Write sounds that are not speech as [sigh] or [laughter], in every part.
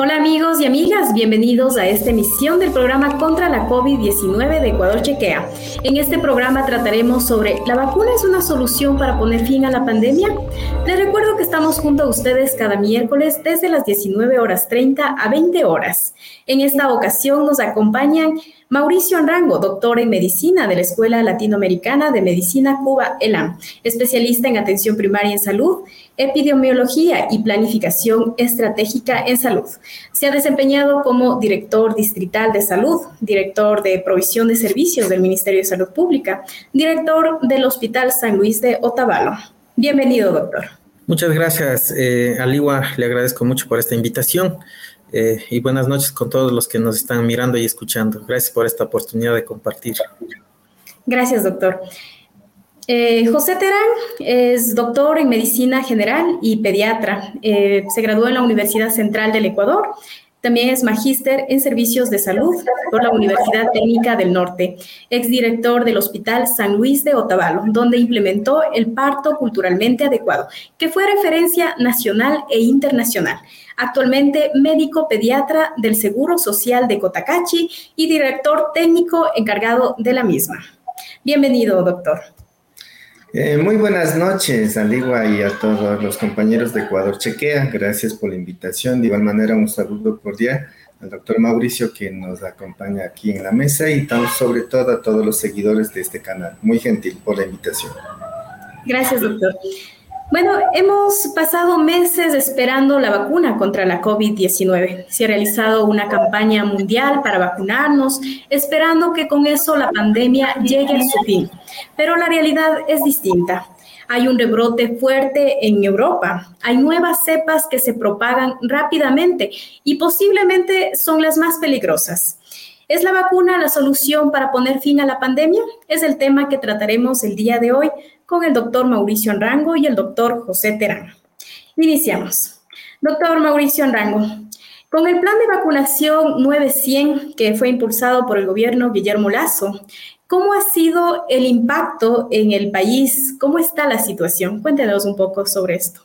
Hola amigos y amigas, bienvenidos a esta emisión del programa contra la COVID-19 de Ecuador Chequea. En este programa trataremos sobre ¿la vacuna es una solución para poner fin a la pandemia? Les recuerdo que estamos junto a ustedes cada miércoles desde las 19 horas 30 a 20 horas. En esta ocasión nos acompañan Mauricio Anrango, doctor en medicina de la Escuela Latinoamericana de Medicina Cuba, ELAM, especialista en atención primaria en salud, epidemiología y planificación estratégica en salud. Se ha desempeñado como director distrital de salud, director de provisión de servicios del Ministerio de Salud Pública, director del Hospital San Luis de Otavalo. Bienvenido, doctor. Muchas gracias, eh, Aliwa. Le agradezco mucho por esta invitación. Eh, y buenas noches con todos los que nos están mirando y escuchando. Gracias por esta oportunidad de compartir. Gracias, doctor. Eh, José Terán es doctor en medicina general y pediatra. Eh, se graduó en la Universidad Central del Ecuador. También es magíster en servicios de salud por la Universidad Técnica del Norte, exdirector del Hospital San Luis de Otavalo, donde implementó el parto culturalmente adecuado, que fue referencia nacional e internacional actualmente médico pediatra del Seguro Social de Cotacachi y director técnico encargado de la misma. Bienvenido, doctor. Eh, muy buenas noches, Aligua, y a todos los compañeros de Ecuador Chequea. Gracias por la invitación. De igual manera, un saludo cordial al doctor Mauricio, que nos acompaña aquí en la mesa, y sobre todo a todos los seguidores de este canal. Muy gentil por la invitación. Gracias, doctor. Bueno, hemos pasado meses esperando la vacuna contra la COVID-19. Se ha realizado una campaña mundial para vacunarnos, esperando que con eso la pandemia llegue a su fin. Pero la realidad es distinta. Hay un rebrote fuerte en Europa. Hay nuevas cepas que se propagan rápidamente y posiblemente son las más peligrosas. ¿Es la vacuna la solución para poner fin a la pandemia? Es el tema que trataremos el día de hoy con el doctor Mauricio Anrango y el doctor José Terán. Iniciamos. Doctor Mauricio Anrango, con el plan de vacunación 900 que fue impulsado por el gobierno Guillermo Lazo, ¿cómo ha sido el impacto en el país? ¿Cómo está la situación? Cuéntenos un poco sobre esto.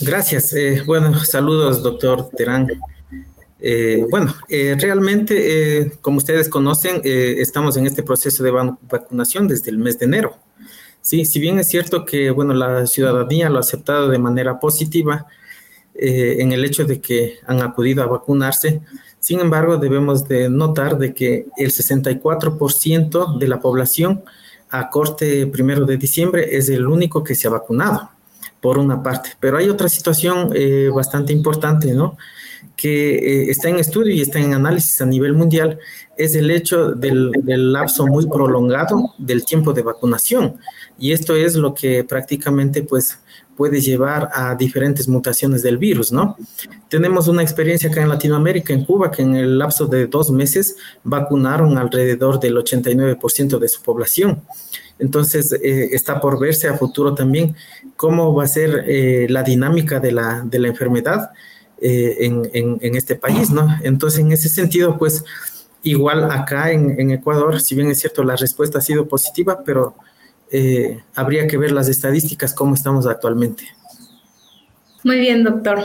Gracias. Eh, bueno, saludos, doctor Terán. Eh, bueno, eh, realmente, eh, como ustedes conocen, estamos en este proceso de vacunación desde el mes de enero. Sí, si bien es cierto que, bueno, la ciudadanía lo ha aceptado de manera positiva en el hecho de que han acudido a vacunarse, sin embargo, debemos de notar de que el 64% de la población a corte primero de diciembre es el único que se ha vacunado, por una parte. Pero hay otra situación bastante importante, ¿no? que eh, está en estudio y está en análisis a nivel mundial es el hecho del, lapso muy prolongado del tiempo de vacunación. Y esto es lo que prácticamente pues puede llevar a diferentes mutaciones del virus, ¿no? Tenemos una experiencia acá en Latinoamérica, en Cuba, que en el lapso de dos meses vacunaron alrededor del 89% de su población. Entonces, eh, está por verse a futuro también cómo va a ser eh, la dinámica de la, de la enfermedad eh, en, este país, ¿no? Entonces, en ese sentido, pues igual acá en, Ecuador, si bien es cierto, la respuesta ha sido positiva, pero eh, habría que ver las estadísticas, cómo estamos actualmente. Muy bien, doctor.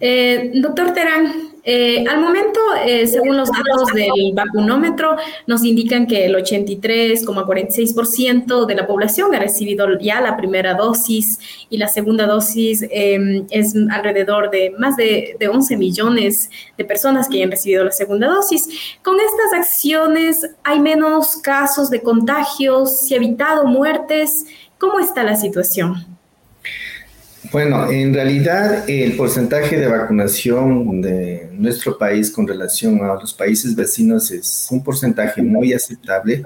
Eh, doctor Terán, eh, al momento, eh, según los datos del vacunómetro, nos indican que el 83,46% de la población ha recibido ya la primera dosis y la segunda dosis em, es alrededor de más de, de 11 millones de personas que han recibido la segunda dosis. Con estas acciones, ¿hay menos casos de contagios? ¿Se ha evitado muertes? ¿Cómo está la situación? Bueno, en realidad el porcentaje de vacunación de nuestro país con relación a los países vecinos es un porcentaje muy aceptable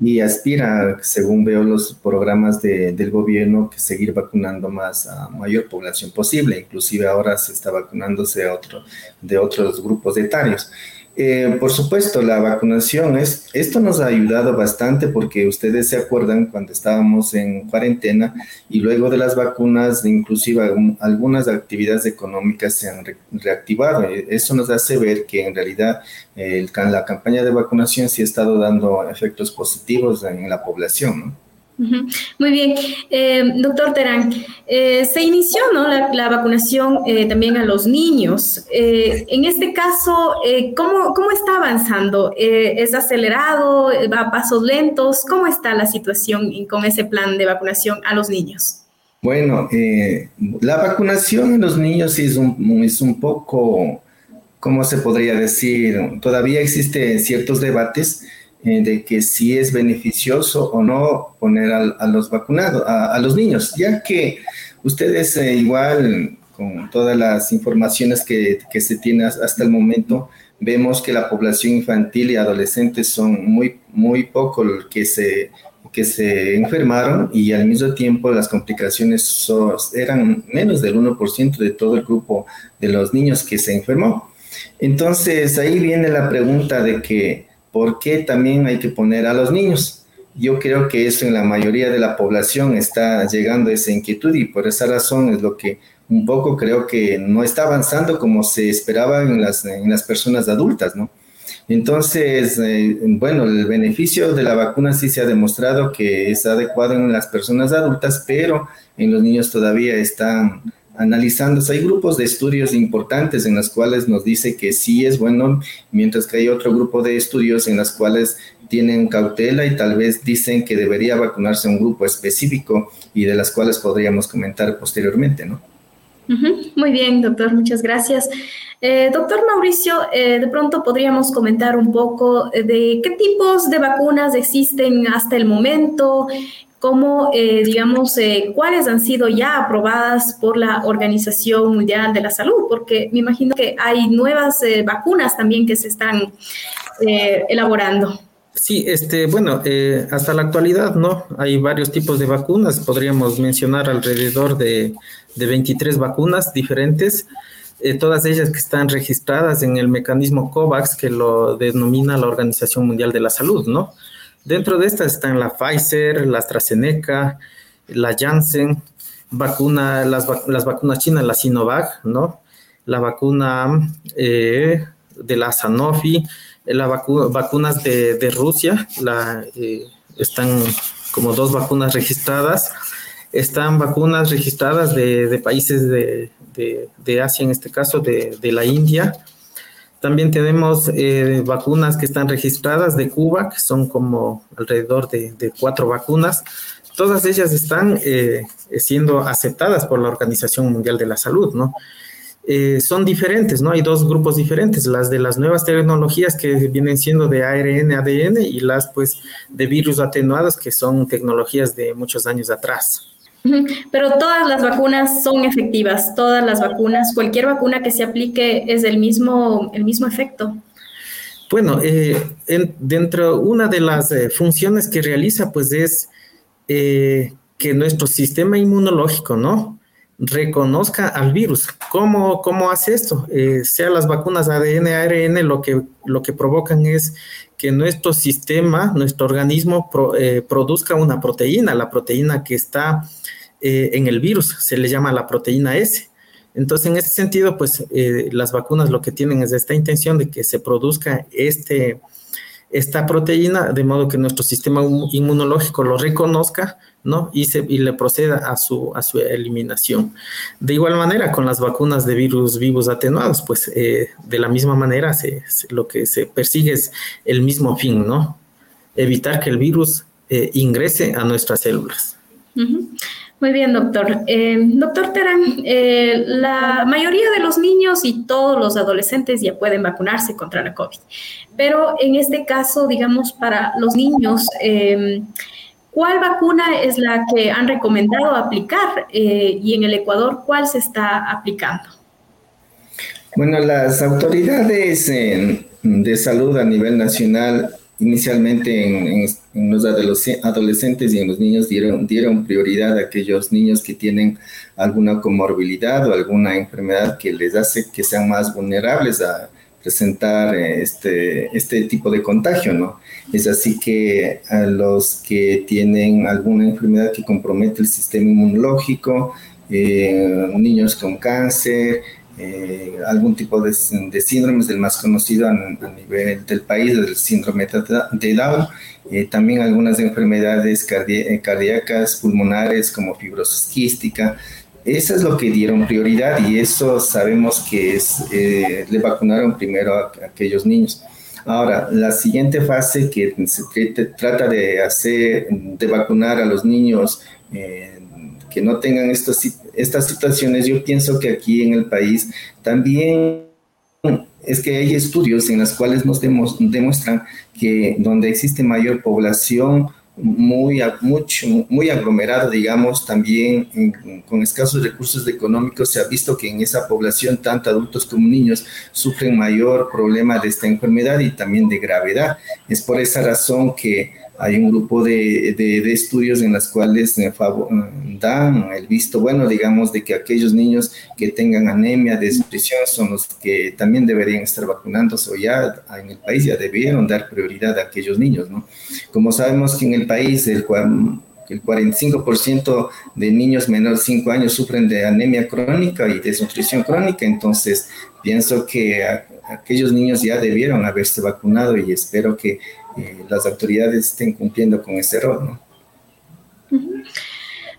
y aspira, según veo los programas del gobierno, que seguir vacunando más a mayor población posible. Inclusive ahora se está vacunándose a otro, de otros grupos etarios. Eh, por supuesto, la vacunación es, esto nos ha ayudado bastante porque ustedes se acuerdan cuando estábamos en cuarentena y luego de las vacunas, inclusive algunas actividades económicas se han reactivado. E, eso nos hace ver que en realidad la campaña de vacunación sí ha estado dando efectos positivos en la población. ¿no? Muy bien. Eh, doctor Terán, eh, se inició ¿no? la, vacunación eh, también a los niños. en este caso, ¿cómo, ¿cómo, está avanzando? ¿Es acelerado? ¿Va a pasos lentos? ¿Cómo está la situación con ese plan de vacunación a los niños? Bueno, la vacunación a los niños es un, es un poco, ¿cómo se podría decir? Todavía existen ciertos debates eh, de que si es beneficioso o no poner a, los vacunados, a, los niños, ya que ustedes eh, igual con todas las informaciones que, que se tiene hasta el momento, vemos que la población infantil y adolescentes son muy, muy poco que se, que se enfermaron y al mismo tiempo las complicaciones eran menos del 1% de todo el grupo de los niños que se enfermó. Entonces ahí viene la pregunta de que ¿por qué también hay que poner a los niños? Yo creo que eso en la mayoría de la población está llegando a esa inquietud y por esa razón es lo que un poco creo que no está avanzando como se esperaba en las, en las personas adultas, ¿no? Entonces, eh, bueno, el beneficio de la vacuna sí se ha demostrado que es adecuado en las personas adultas, pero en los niños todavía están analizando. Hay grupos de estudios importantes en los cuales nos dice que sí es bueno, mientras que hay otro grupo de estudios en los cuales tienen cautela y tal vez dicen que debería vacunarse un grupo específico y de las cuales podríamos comentar posteriormente, ¿no? Muy bien, doctor, muchas gracias. Eh, doctor Mauricio, eh, de pronto podríamos comentar un poco de qué tipos de vacunas existen hasta el momento, cómo, eh, digamos, eh, cuáles han sido ya aprobadas por la Organización Mundial de la Salud, porque me imagino que hay nuevas eh, vacunas también que se están elaborando. Sí, este, bueno, hasta la actualidad, ¿no? Hay varios tipos de vacunas, podríamos mencionar alrededor de, de 23 vacunas diferentes, todas ellas que están registradas en el mecanismo COVAX, que lo denomina la Organización Mundial de la Salud, ¿no? Dentro de estas están la Pfizer, la AstraZeneca, la Janssen, vacuna, las, vacunas chinas, la Sinovac, ¿no? La vacuna eh, de la Sanofi, las vacunas de, Rusia, la, eh, están como dos vacunas registradas. Están vacunas registradas de, países de, Asia, en este caso de, la India, también tenemos eh, vacunas que están registradas de Cuba, que son como alrededor de, cuatro vacunas. Todas ellas están eh, siendo aceptadas por la Organización Mundial de la Salud, ¿no? Eh, son diferentes, ¿no? Hay dos grupos diferentes, las de las nuevas tecnologías que vienen siendo de ARN, ADN y las pues de virus atenuados que son tecnologías de muchos años atrás. Pero todas las vacunas son efectivas, todas las vacunas, cualquier vacuna que se aplique es el mismo, el mismo efecto. Bueno, eh, dentro una de las eh, funciones que realiza, pues es eh, que nuestro sistema inmunológico, ¿no? Reconozca al virus. ¿Cómo, cómo hace esto? sea las vacunas ADN, ARN, lo que, lo que provocan es que nuestro sistema, nuestro organismo produzca una proteína, la proteína que está eh, en el virus, se le llama la proteína S. Entonces, en ese sentido, pues eh, las vacunas lo que tienen es esta intención de que se produzca este, esta proteína, de modo que nuestro sistema inmunológico lo reconozca, ¿no? Y, se, y le proceda a su, a su eliminación. De igual manera, con las vacunas de virus vivos atenuados, pues eh, de la misma manera se, lo que se persigue es el mismo fin, ¿no? Evitar que el virus ingrese a nuestras células. Muy bien, doctor. Eh, doctor Terán, eh, la mayoría de los niños y todos los adolescentes ya pueden vacunarse contra la COVID, pero en este caso, digamos, para los niños, eh, ¿cuál vacuna es la que han recomendado aplicar y en el Ecuador cuál se está aplicando? Bueno, las autoridades de salud a nivel nacional inicialmente en, los adolescentes y en los niños dieron, dieron prioridad a aquellos niños que tienen alguna comorbilidad o alguna enfermedad que les hace que sean más vulnerables a presentar este, este tipo de contagio, ¿no? Es así que a los que tienen alguna enfermedad que compromete el sistema inmunológico, eh, niños con cáncer, eh, algún tipo de, de, síndromes, del más conocido a, nivel del país, el síndrome de Down, eh, también algunas enfermedades cardíacas, pulmonares como fibrosis quística. Eso es lo que dieron prioridad y eso sabemos que es, le vacunaron primero a, aquellos niños. Ahora, la siguiente fase que se trata de hacer, de vacunar a los niños que no tengan estos, estas situaciones, yo pienso que aquí en el país también es que hay estudios en los cuales nos demuestran que donde existe mayor población, muy, mucho, muy aglomerado, digamos, también con escasos recursos económicos, se ha visto que en esa población, tanto adultos como niños, sufren mayor problema de esta enfermedad y también de gravedad. Es por esa razón que hay un grupo de, de, estudios en los cuales dan el visto bueno, digamos, de que aquellos niños que tengan anemia, desnutrición, son los que también deberían estar vacunándose o ya en el país ya debieron dar prioridad a aquellos niños, ¿no? Como sabemos que en el país el, el 45% de niños menores de 5 años sufren de anemia crónica y desnutrición crónica, entonces pienso que aquellos niños ya debieron haberse vacunado y espero que eh, las autoridades estén cumpliendo con ese ¿no?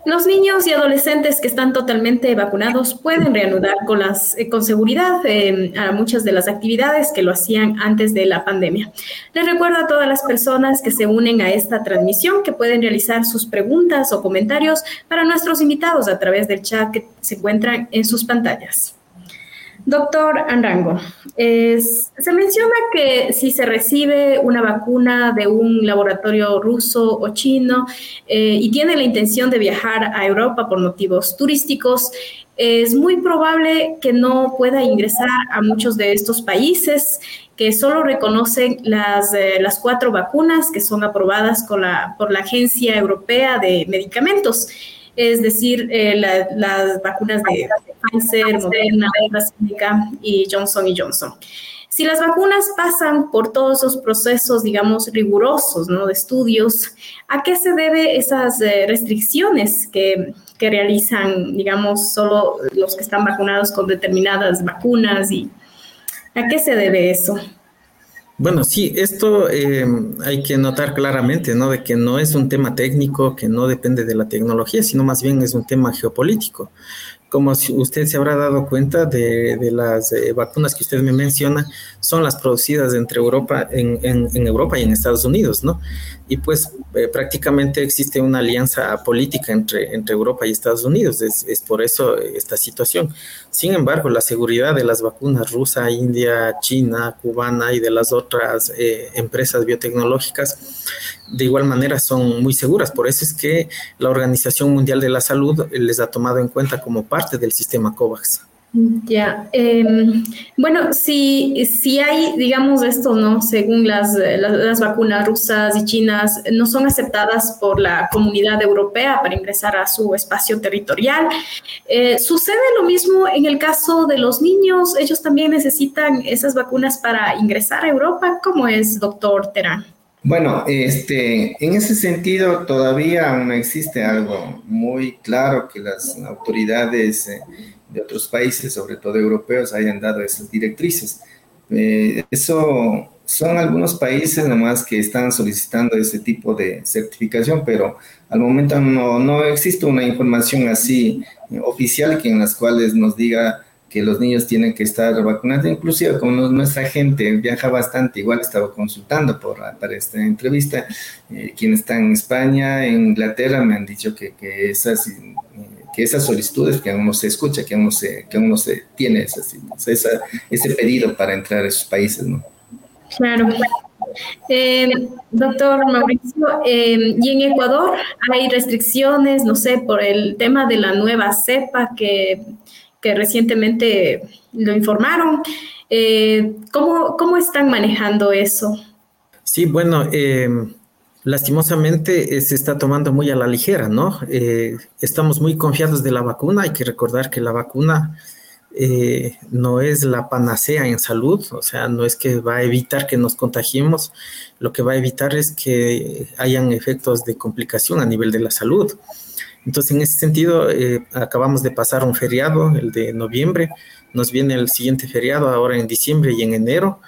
Los niños y adolescentes que están totalmente vacunados pueden reanudar con, las, eh, con seguridad eh, a muchas de las actividades que lo hacían antes de la pandemia. Les recuerdo a todas las personas que se unen a esta transmisión que pueden realizar sus preguntas o comentarios para nuestros invitados a través del chat que se encuentran en sus pantallas. Doctor Anrango, se menciona que si se recibe una vacuna de un laboratorio ruso o chino eh, y tiene la intención de viajar a Europa por motivos turísticos, es muy probable que no pueda ingresar a muchos de estos países que solo reconocen las, eh, las cuatro vacunas que son aprobadas por la Agencia Europea de Medicamentos es decir, eh, las vacunas de Pfizer, Moderna, AstraZeneca y Johnson y Johnson. Si las vacunas pasan por todos esos procesos, digamos, rigurosos, ¿no? De estudios, ¿a qué se debe esas eh, restricciones que, que realizan, digamos, solo los que están vacunados con determinadas vacunas y a qué se debe eso? Bueno, sí, esto eh, hay que notar claramente, ¿no? De que no es un tema técnico, que no depende de la tecnología, sino más bien es un tema geopolítico como usted se habrá dado cuenta de, las eh, vacunas que usted me menciona, son las producidas entre Europa, en, Europa y en Estados Unidos, ¿no? Y pues eh, prácticamente existe una alianza política entre, entre Europa y Estados Unidos, es, por eso esta situación. Sin embargo, la seguridad de las vacunas rusa, india, china, cubana y de las otras eh, empresas biotecnológicas, de igual manera son muy seguras. Por eso es que la Organización Mundial de la Salud les ha tomado en cuenta como parte del sistema COVAX. Ya, em, bueno, si, si hay, digamos, esto, ¿no? Según las, las, vacunas rusas y chinas, no son aceptadas por la comunidad europea para ingresar a su espacio territorial. Eh, ¿Sucede lo mismo en el caso de los niños? ¿Ellos también necesitan esas vacunas para ingresar a Europa? ¿Cómo es, doctor Terán? Bueno, este, en ese sentido todavía no existe algo muy claro que las autoridades eh, de otros países, sobre todo europeos, hayan dado esas directrices. Eh, eso son algunos países nomás que están solicitando ese tipo de certificación, pero al momento no, no existe una información así eh, oficial que en las cuales nos diga que los niños tienen que estar vacunados, inclusive como nuestra gente viaja bastante, igual estaba consultando por, para esta entrevista, eh, quienes están en España, en Inglaterra, me han dicho que, que esas, que esas solicitudes que aún no se escucha, que aún no se, que aún no se tiene esas, esa, ese pedido para entrar a esos países, ¿no? Claro. Eh, doctor Mauricio, y en Ecuador hay restricciones, no sé, por el tema de la nueva cepa que que recientemente lo informaron. Eh, ¿cómo, están manejando eso? Sí, bueno, eh, lastimosamente eh, se está tomando muy a la ligera, ¿no? estamos muy confiados de la vacuna. Hay que recordar que la vacuna eh, no es la panacea en salud, o sea, no es que va a evitar que nos contagiemos, lo que va a evitar es que hayan efectos de complicación a nivel de la salud. Entonces, en ese sentido, eh, acabamos de pasar un feriado, el de noviembre, nos viene el siguiente feriado ahora en diciembre y en enero.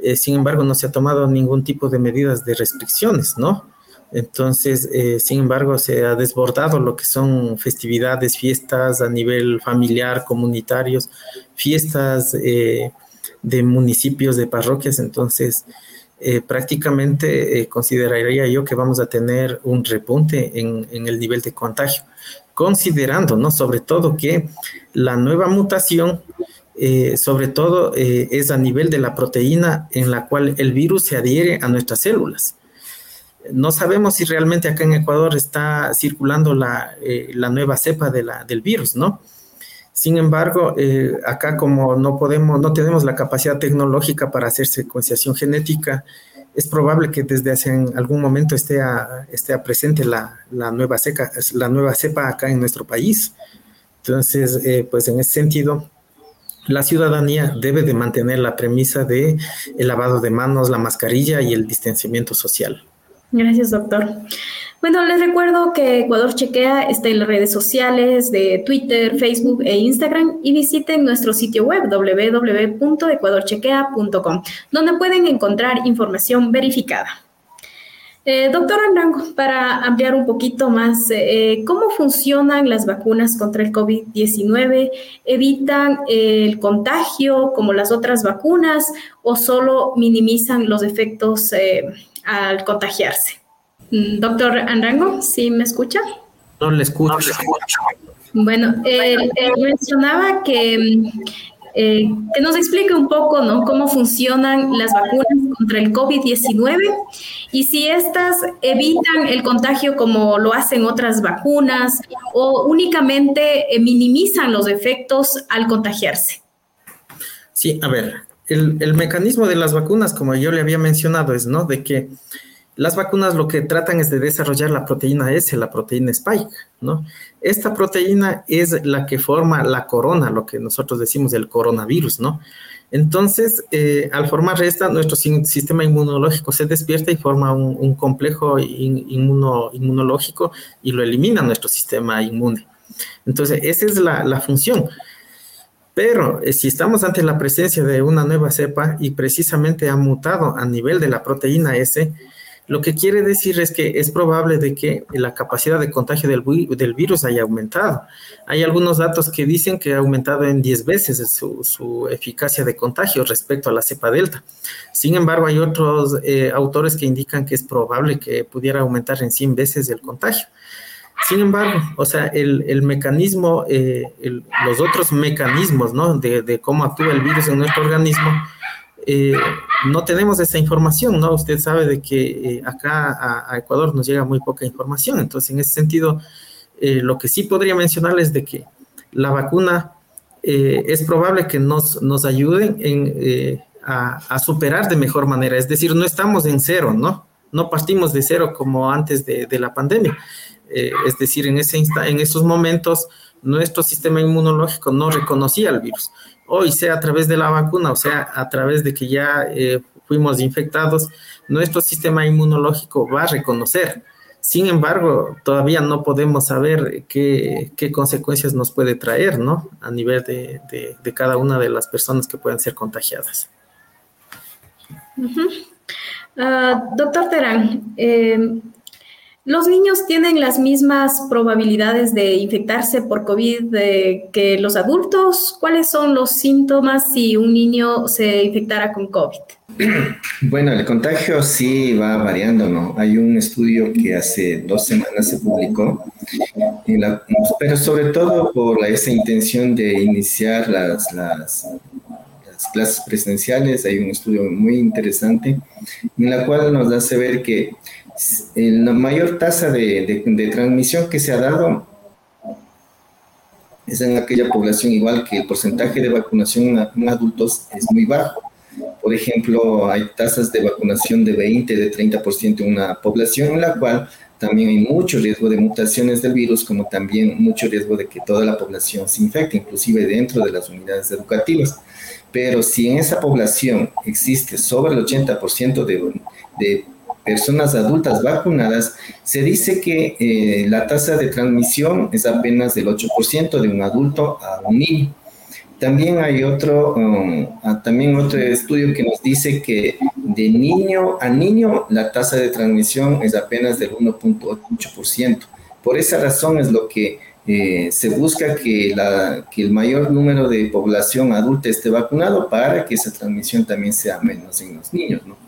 Eh, sin embargo, no se ha tomado ningún tipo de medidas de restricciones, ¿no? Entonces, eh, sin embargo, se ha desbordado lo que son festividades, fiestas a nivel familiar, comunitarios, fiestas de municipios, de parroquias. Entonces, prácticamente consideraría yo que vamos a tener un repunte en, en, el nivel de contagio, considerando, ¿no? Sobre todo que la nueva mutación eh, sobre todo eh, es a nivel de la proteína en la cual el virus se adhiere a nuestras células. No sabemos si realmente acá en Ecuador está circulando la, eh, nueva cepa de la, del virus, ¿no? Sin embargo, acá como no podemos, no tenemos la capacidad tecnológica para hacer secuenciación genética, es probable que desde hace algún momento esté, esté presente la, nueva seca, la nueva cepa acá en nuestro país. Entonces, pues en ese sentido, la ciudadanía debe de mantener la premisa de el lavado de manos, la mascarilla y el distanciamiento social. Gracias, doctor. Bueno, les recuerdo que Ecuador Chequea está en las redes sociales de Twitter, Facebook e Instagram y visiten nuestro sitio web www.ecuadorchequea.com, donde pueden encontrar información verificada. Eh, doctor Andango, para ampliar un poquito más, eh, ¿cómo funcionan las vacunas contra el COVID-19? ¿Evitan el contagio como las otras vacunas o solo minimizan los efectos eh, al contagiarse? Mm, doctor Andango, ¿sí me escucha? No le escucho. Bueno, él mencionaba que eh, que nos explique un poco ¿no? cómo funcionan las vacunas contra el COVID-19 y si estas evitan el contagio como lo hacen otras vacunas o únicamente eh, minimizan los efectos al contagiarse. Sí, a ver, el, el, mecanismo de las vacunas, como yo le había mencionado, es ¿no? de que las vacunas lo que tratan es de desarrollar la proteína S, la proteína spike, ¿no? Esta proteína es la que forma la corona, lo que nosotros decimos del coronavirus, ¿no? Entonces, eh, al formar esta, nuestro sistema inmunológico se despierta y forma un, complejo inmunológico y lo elimina nuestro sistema inmune. Entonces, esa es la, la función. Pero eh, si estamos ante la presencia de una nueva cepa y precisamente ha mutado a nivel de la proteína S, lo que quiere decir es que es probable de que la capacidad de contagio del, del virus haya aumentado. Hay algunos datos que dicen que ha aumentado en 10 veces su, eficacia de contagio respecto a la cepa delta. Sin embargo, hay otros eh, autores que indican que es probable que pudiera aumentar en 100 veces el contagio. Sin embargo, o sea, el, mecanismo, eh, los otros mecanismos, ¿no? De, de cómo actúa el virus en nuestro organismo, eh, no tenemos esa información, ¿no? Usted sabe de que eh, acá a, Ecuador nos llega muy poca información, entonces en ese sentido, eh, lo que sí podría mencionarles es de que la vacuna es probable que nos, nos ayude en, a, superar de mejor manera, es decir, no estamos en cero, ¿no? No partimos de cero como antes de, la pandemia, es decir, en, ese en esos momentos nuestro sistema inmunológico no reconocía el virus hoy sea a través de la vacuna o sea a través de que ya eh, fuimos infectados, nuestro sistema inmunológico va a reconocer. Sin embargo, todavía no podemos saber qué, consecuencias nos puede traer, ¿no? A nivel de, cada una de las personas que pueden ser contagiadas. Ah, doctor Terán, eh, ¿Los niños tienen las mismas probabilidades de infectarse por COVID que los adultos? ¿Cuáles son los síntomas si un niño se infectara con COVID? [clears throat] Bueno, el contagio sí va variando, ¿no? Hay un estudio que hace dos semanas se publicó, pero sobre todo por esa intención de iniciar las, las, las clases presenciales, hay un estudio muy interesante en la cual nos hace ver que la mayor tasa de, transmisión que se ha dado es en aquella población igual que el porcentaje de vacunación en adultos es muy bajo. Por ejemplo, hay tasas de vacunación de 20, de 30% en una población en la cual también hay mucho riesgo de mutaciones del virus, como también mucho riesgo de que toda la población se infecte, inclusive dentro de las unidades educativas. Pero si en esa población existe sobre el 80% de, de personas adultas vacunadas, se dice que eh, la tasa de transmisión es apenas del 8% de un adulto a un niño. También hay otro, um, ah, también otro estudio que nos dice que de niño a niño la tasa de transmisión es apenas del 1.8%. Por esa razón es lo que eh, se busca que, la, que el mayor número de población adulta esté vacunado para que esa transmisión también sea menos en los niños, ¿no?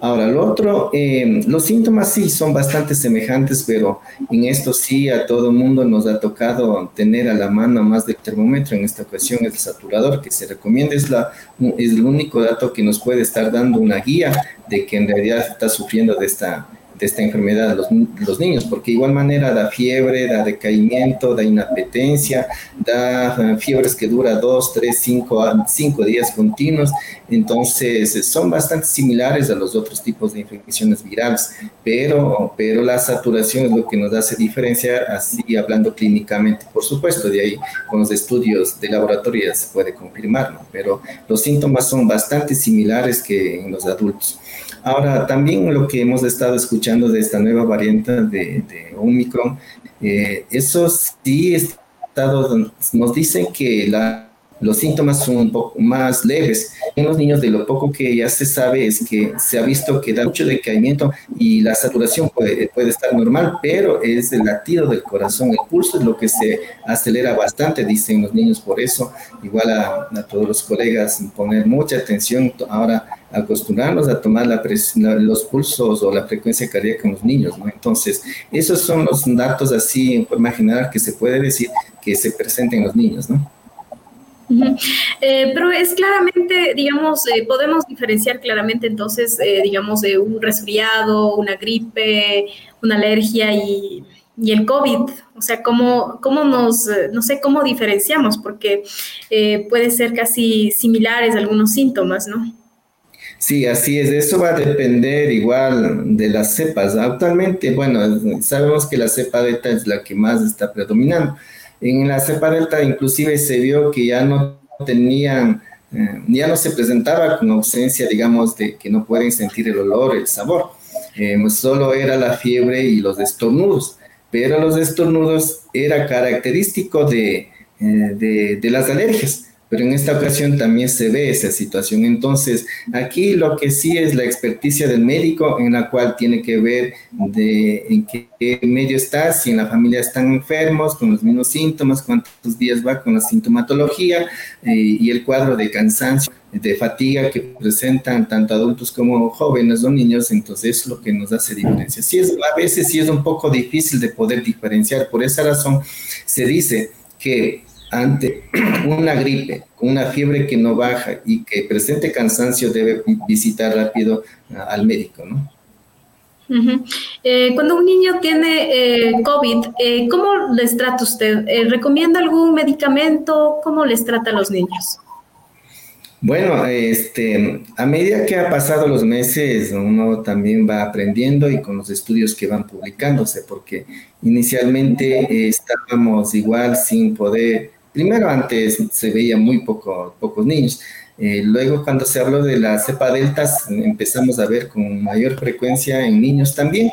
Ahora, lo otro, eh, los síntomas sí son bastante semejantes, pero en esto sí a todo mundo nos ha tocado tener a la mano más del termómetro. En esta ocasión el saturador que se recomienda, es, la, es el único dato que nos puede estar dando una guía de que en realidad está sufriendo de esta de esta enfermedad los, los, niños, porque de igual manera da fiebre, da decaimiento, da inapetencia, da eh, fiebres que dura dos, tres, cinco, cinco días continuos, entonces son bastante similares a los otros tipos de infecciones virales, pero, pero la saturación es lo que nos hace diferenciar, así hablando clínicamente, por supuesto, de ahí con los estudios de laboratorio se puede confirmarlo, pero los síntomas son bastante similares que en los adultos. Ahora, también lo que hemos estado escuchando de esta nueva variante de, de Omicron, eh, eso sí nos dicen que la los síntomas son un poco más leves. En los niños, de lo poco que ya se sabe es que se ha visto que da mucho decaimiento y la saturación puede, puede estar normal, pero es el latido del corazón, el pulso es lo que se acelera bastante, dicen los niños. Por eso, igual a, todos los colegas, poner mucha atención ahora, acostumbrarnos a tomar los pulsos o la frecuencia cardíaca en los niños. ¿no? Entonces, esos son los datos así en forma general que se puede decir que se presentan en los niños. ¿no? Eh, pero es claramente, digamos, eh, podemos diferenciar claramente entonces, eh, digamos, de un resfriado, una gripe, una alergia y, el COVID. O sea, ¿cómo, cómo nos, no sé, cómo diferenciamos? Porque puede ser casi similares algunos síntomas, ¿no? Sí, así es. Eso va a depender igual de las cepas. Actualmente, bueno, sabemos que la cepa beta es la que más está predominando en la cepa delta inclusive se vio que ya no tenían, eh, ya no se presentaba con ausencia, digamos, de que no pueden sentir el olor, el sabor. Eh, solo era la fiebre y los estornudos, pero los estornudos era característico de, eh, de, de las alergias pero en esta ocasión también se ve esa situación. Entonces, aquí lo que sí es la experticia del médico, en la cual tiene que ver de en qué medio está, si en la familia están enfermos, con los mismos síntomas, cuántos días va con la sintomatología eh, y el cuadro de cansancio, de fatiga que presentan tanto adultos como jóvenes o niños, entonces es lo que nos hace diferencia. Sí es, a veces sí es un poco difícil de poder diferenciar, por esa razón se dice que ante una gripe, con una fiebre que no baja y que presente cansancio, debe visitar rápido ah, al médico, ¿no? Eh, cuando un niño tiene eh, COVID, eh, ¿cómo les trata usted? ¿Recomienda algún medicamento? ¿Cómo les trata a los niños? Bueno, este, a medida que ha pasado los meses, uno también va aprendiendo y con los estudios que van publicándose, porque inicialmente estábamos igual sin poder Primero, antes se veía muy poco, pocos niños. Eh, luego, cuando se habló de la cepa delta, empezamos a ver con mayor frecuencia en niños también.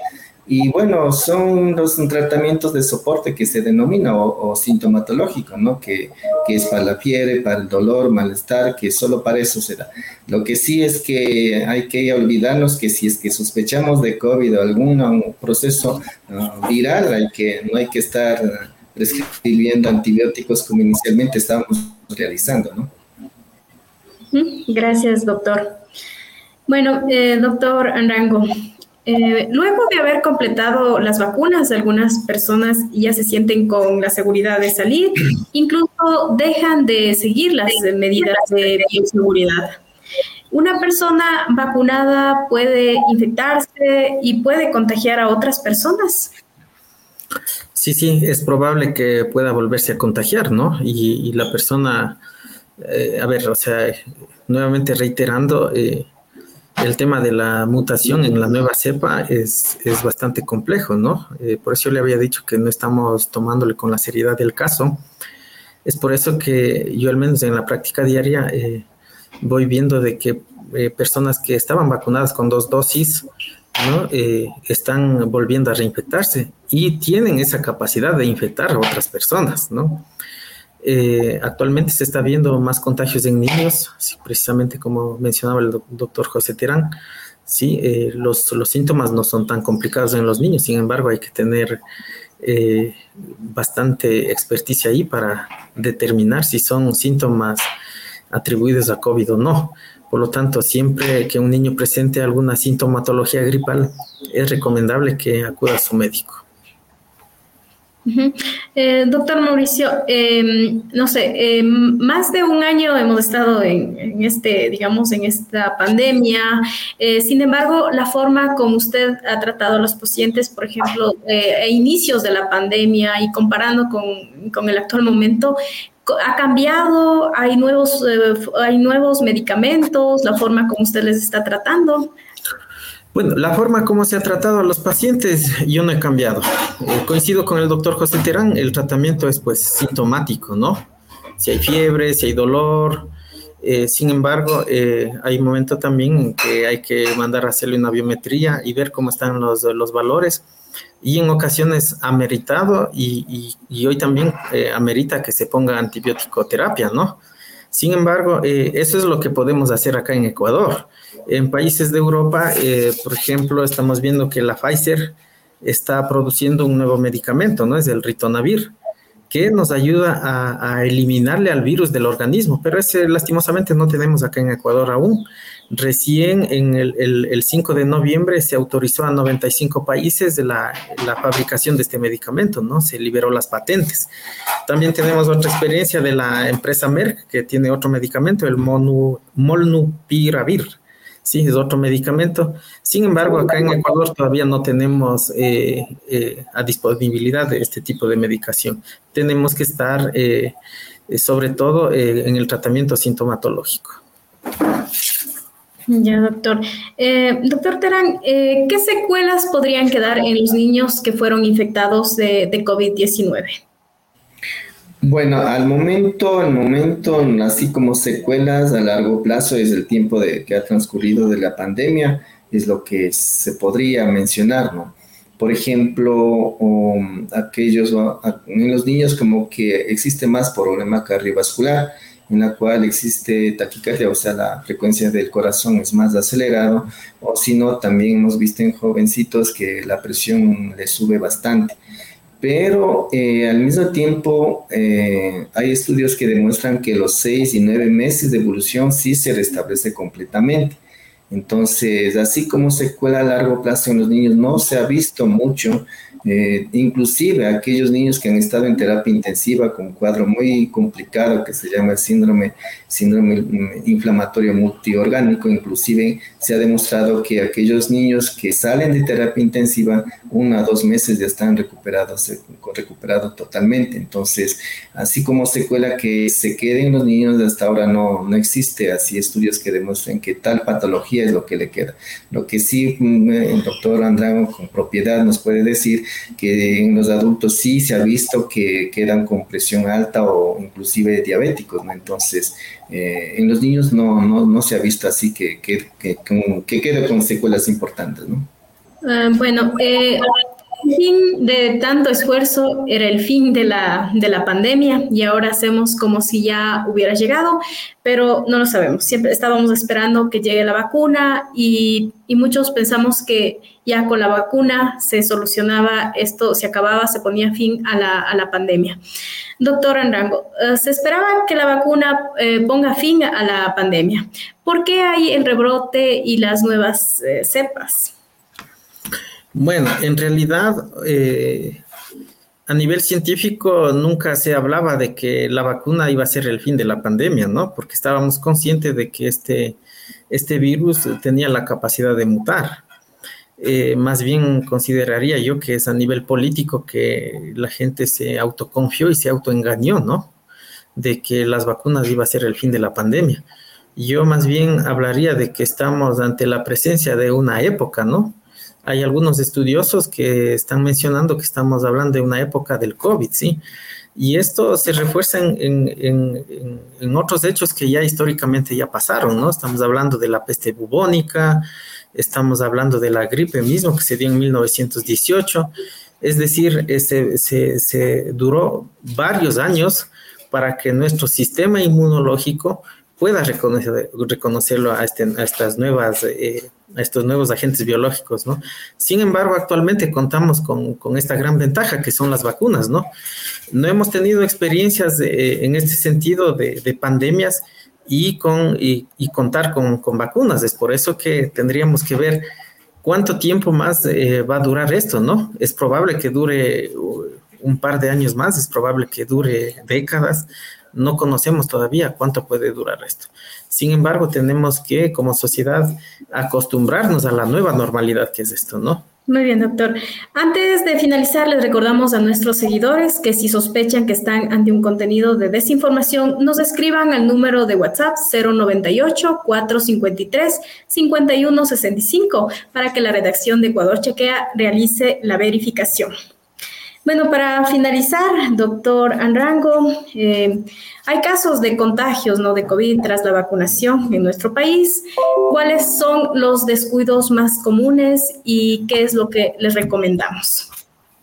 Y bueno, son los tratamientos de soporte que se denomina o, sintomatológico, ¿no? Que, que, es para la fiebre, para el dolor, malestar, que solo para eso se da. Lo que sí es que hay que olvidarnos que si es que sospechamos de COVID o algún proceso uh, viral, hay que, no hay que estar prescribiendo antibióticos como inicialmente estábamos realizando, ¿no? Gracias, doctor. Bueno, eh, doctor Anrango, eh, luego de haber completado las vacunas, algunas personas ya se sienten con la seguridad de salir, [clears throat] incluso dejan de seguir las medidas de bioseguridad. Una persona vacunada puede infectarse y puede contagiar a otras personas. Sí, sí, es probable que pueda volverse a contagiar, ¿no? Y, la persona, eh, a ver, o sea, nuevamente reiterando, eh, el tema de la mutación en la nueva cepa es, es bastante complejo, ¿no? Eh, por eso yo le había dicho que no estamos tomándole con la seriedad del caso. Es por eso que yo al menos en la práctica diaria voy viendo de que personas que estaban vacunadas con dos dosis, ¿no? están volviendo a reinfectarse y tienen esa capacidad de infectar a otras personas. Eh, actualmente se está viendo más contagios en niños, precisamente como mencionaba el doctor José Terán. Eh, los, síntomas no son tan complicados en los niños, sin embargo hay que tener eh, bastante experticia ahí para determinar si son síntomas atribuidos a COVID o no. Por lo tanto, siempre que un niño presente alguna sintomatología gripal, es recomendable que acuda a su médico. Eh, doctor Mauricio, em, no sé, em, más de un año hemos estado en, este, digamos, en esta pandemia. Eh, sin embargo, la forma como usted ha tratado a los pacientes, por ejemplo, eh, a inicios de la pandemia y comparando con, con el actual momento, ha cambiado, hay nuevos, hay nuevos medicamentos, la forma como usted les está tratando. Bueno, la forma como se ha tratado a los pacientes, yo no he cambiado. Eh, coincido con el doctor José Terán, el tratamiento es pues sintomático, ¿no? Si hay fiebre, si hay dolor. Eh, sin embargo, eh, hay momentos también en que hay que mandar a hacerle una biometría y ver cómo están los, los valores. Y en ocasiones ha meritado y, y, hoy también amerita que se ponga antibiótico terapia, ¿no? Sin embargo, eso es lo que podemos hacer acá en Ecuador. En países de Europa, eh, por ejemplo, estamos viendo que la Pfizer está produciendo un nuevo medicamento, ¿no? Es el ritonavir, que nos ayuda a, eliminarle al virus del organismo, pero ese lastimosamente no tenemos acá en Ecuador aún. Recién en el, 5 de noviembre se autorizó a 95 países de la, fabricación de este medicamento, ¿no? Se liberó las patentes. También tenemos otra experiencia de la empresa Merck, que tiene otro medicamento, el molnupiravir sí, es otro medicamento. Sin embargo, acá en Ecuador todavía no tenemos eh, eh, a disponibilidad de este tipo de medicación. Tenemos que estar eh, sobre todo en el tratamiento sintomatológico. Ya, doctor. doctor Terán, ¿qué secuelas podrían quedar en los niños que fueron infectados de COVID-19? Bueno, al momento, al momento, así como secuelas a largo plazo es el tiempo de, que ha transcurrido de la pandemia, es lo que se podría mencionar, ¿no? Por ejemplo, um, aquellos, en los niños como que existe más problema cardiovascular, en la cual existe taquicardia, o sea, la frecuencia del corazón es más acelerado, o si no, también hemos visto en jovencitos que la presión le sube bastante pero eh, al mismo tiempo eh, hay estudios que demuestran que los seis y nueve meses de evolución sí se restablece completamente. Entonces, así como secuela a largo plazo en los niños no se ha visto mucho, eh, inclusive aquellos niños que han estado en terapia intensiva con un cuadro muy complicado que se llama el síndrome, síndrome inflamatorio multiorgánico, inclusive se ha demostrado que aquellos niños que salen de terapia intensiva, uno a dos meses ya están recuperados, recuperados totalmente. Entonces, así como secuela que se queden los niños, hasta ahora no, no existe así estudios que demuestren que tal patología es lo que le queda. Lo que sí mm, el doctor Andrago con propiedad nos puede decir que en los adultos sí se ha visto que quedan con presión alta o inclusive diabéticos, ¿no? Entonces, eh, en los niños no, no, no, se ha visto así que, que, que, que quede con secuelas importantes, ¿no? Ah, bueno, eh, el fin de tanto esfuerzo era el fin de la, de la pandemia y ahora hacemos como si ya hubiera llegado, pero no lo sabemos. Siempre estábamos esperando que llegue la vacuna y, y muchos pensamos que ya con la vacuna se solucionaba esto, se acababa, se ponía fin a la, a la pandemia. Doctor Anrango, eh, se esperaba que la vacuna eh, ponga fin a la pandemia. ¿Por qué hay el rebrote y las nuevas eh, cepas? Bueno, en realidad, eh, a nivel científico nunca se hablaba de que la vacuna iba a ser el fin de la pandemia, ¿no? Porque estábamos conscientes de que este, este virus tenía la capacidad de mutar. Eh, más bien consideraría yo que es a nivel político que la gente se autoconfió y se autoengañó, ¿no? De que las vacunas iba a ser el fin de la pandemia Yo más bien hablaría de que estamos ante la presencia de una época, ¿no? Hay algunos estudiosos que están mencionando que estamos hablando de una época del COVID, ¿sí? Y esto se refuerza en, otros hechos que ya históricamente ya pasaron, ¿no? Estamos hablando de la peste bubónica, estamos hablando de la gripe mismo que se dio en 1918, es decir, eh, se, duró varios años para que nuestro sistema inmunológico pueda reconocer, reconocerlo a, este, a estas nuevas eh, estos nuevos agentes biológicos, ¿no? Sin embargo, actualmente contamos con, esta gran ventaja que son las vacunas, ¿no? No hemos tenido experiencias en este sentido de, pandemias y, con, y, contar con, vacunas. Es por eso que tendríamos que ver cuánto tiempo más eh, va a durar esto, ¿no? Es probable que dure un par de años más, es probable que dure décadas. No conocemos todavía cuánto puede durar esto. Sin embargo, tenemos que, como sociedad, acostumbrarnos a la nueva normalidad que es esto, ¿no? Muy bien, doctor. Antes de finalizar, les recordamos a nuestros seguidores que si sospechan que están ante un contenido de desinformación, nos escriban al número de WhatsApp 098-453-5165 para que la redacción de Ecuador Chequea realice la verificación. Bueno, para finalizar, doctor Anrango, eh, hay casos de contagios ¿no? de COVID tras la vacunación en nuestro país. ¿Cuáles son los descuidos más comunes y qué es lo que les recomendamos?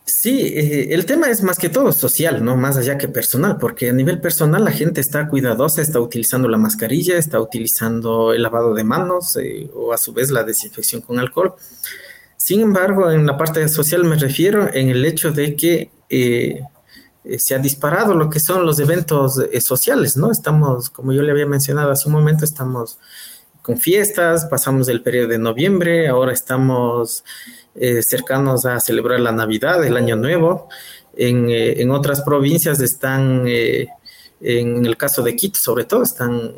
Sí, eh, el tema es más que todo social, no más allá que personal, porque a nivel personal la gente está cuidadosa, está utilizando la mascarilla, está utilizando el lavado de manos eh, o a su vez la desinfección con alcohol. Sin embargo, en la parte social me refiero en el hecho de que eh, eh, se ha disparado lo que son los eventos eh, sociales, ¿no? Estamos, como yo le había mencionado hace un momento, estamos con fiestas, pasamos el periodo de noviembre, ahora estamos cercanos a celebrar la Navidad, el Año Nuevo. En, en otras provincias están en el caso de Quito, sobre todo, están,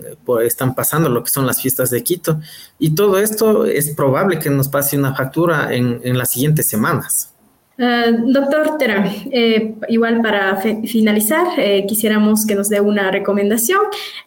están pasando lo que son las fiestas de Quito. Y todo esto es probable que nos pase una factura en, las siguientes semanas. Eh, doctor Terán, eh, igual para finalizar, eh, quisiéramos que nos dé una recomendación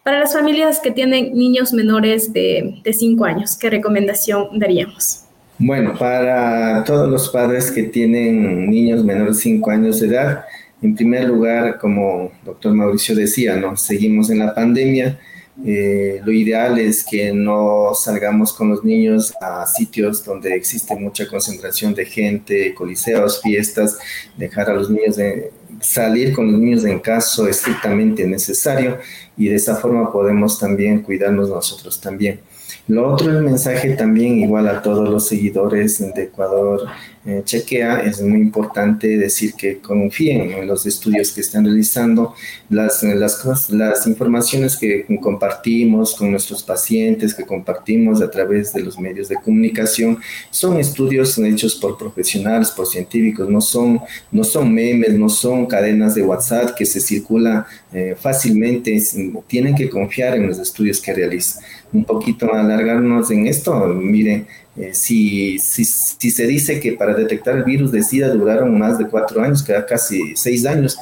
para las familias que tienen niños menores de 5 años. ¿Qué recomendación daríamos? Bueno, para todos los padres que tienen niños menores de 5 años de edad, en primer lugar, como doctor Mauricio decía, ¿no? seguimos en la pandemia. Eh, lo ideal es que no salgamos con los niños a sitios donde existe mucha concentración de gente, coliseos, fiestas, dejar a los niños de salir con los niños en caso estrictamente necesario y de esa forma podemos también cuidarnos nosotros también. Lo otro, el mensaje también igual a todos los seguidores de Ecuador eh, Chequea, es muy importante decir que confíen en los estudios que están realizando, las, las, las informaciones que compartimos con nuestros pacientes, que compartimos a través de los medios de comunicación, son estudios hechos por profesionales, por científicos, no son, no son memes, no son cadenas de WhatsApp que se circulan eh, fácilmente, tienen que confiar en los estudios que realizan. Un poquito alargarnos en esto, miren, eh, si, si, se dice que para detectar el virus de SIDA duraron más de cuatro años, queda casi seis años,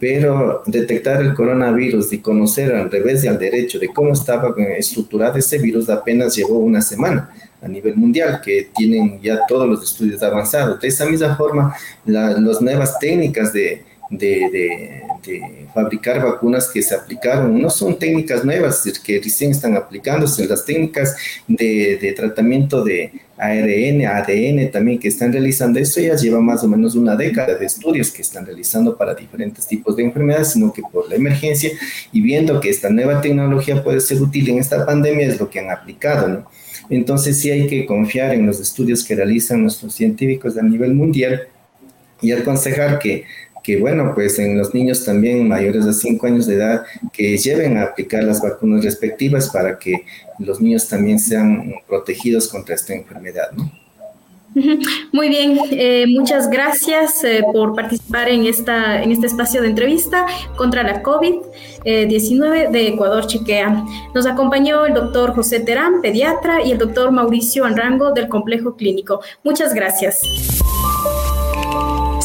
pero detectar el coronavirus y conocer al revés y al derecho de cómo estaba estructurado ese virus apenas llevó una semana a nivel mundial, que tienen ya todos los estudios avanzados. De esa misma forma, las nuevas técnicas de, de, fabricar vacunas que se aplicaron. No son técnicas nuevas que recién están aplicándose, las técnicas de, tratamiento de ARN, ADN también que están realizando. Esto ya lleva más o menos una década de estudios que están realizando para diferentes tipos de enfermedades, sino que por la emergencia y viendo que esta nueva tecnología puede ser útil en esta pandemia es lo que han aplicado. Entonces sí hay que confiar en los estudios que realizan nuestros científicos a nivel mundial y aconsejar que que bueno, pues en los niños también mayores de 5 años de edad que lleven a aplicar las vacunas respectivas para que los niños también sean protegidos contra esta enfermedad, ¿no? Muy bien, eh, muchas gracias eh, por participar en, esta, en este espacio de entrevista contra la COVID-19 de Ecuador Chequea. Nos acompañó el doctor José Terán, pediatra, y el doctor Mauricio Anrango del Complejo Clínico. Muchas gracias.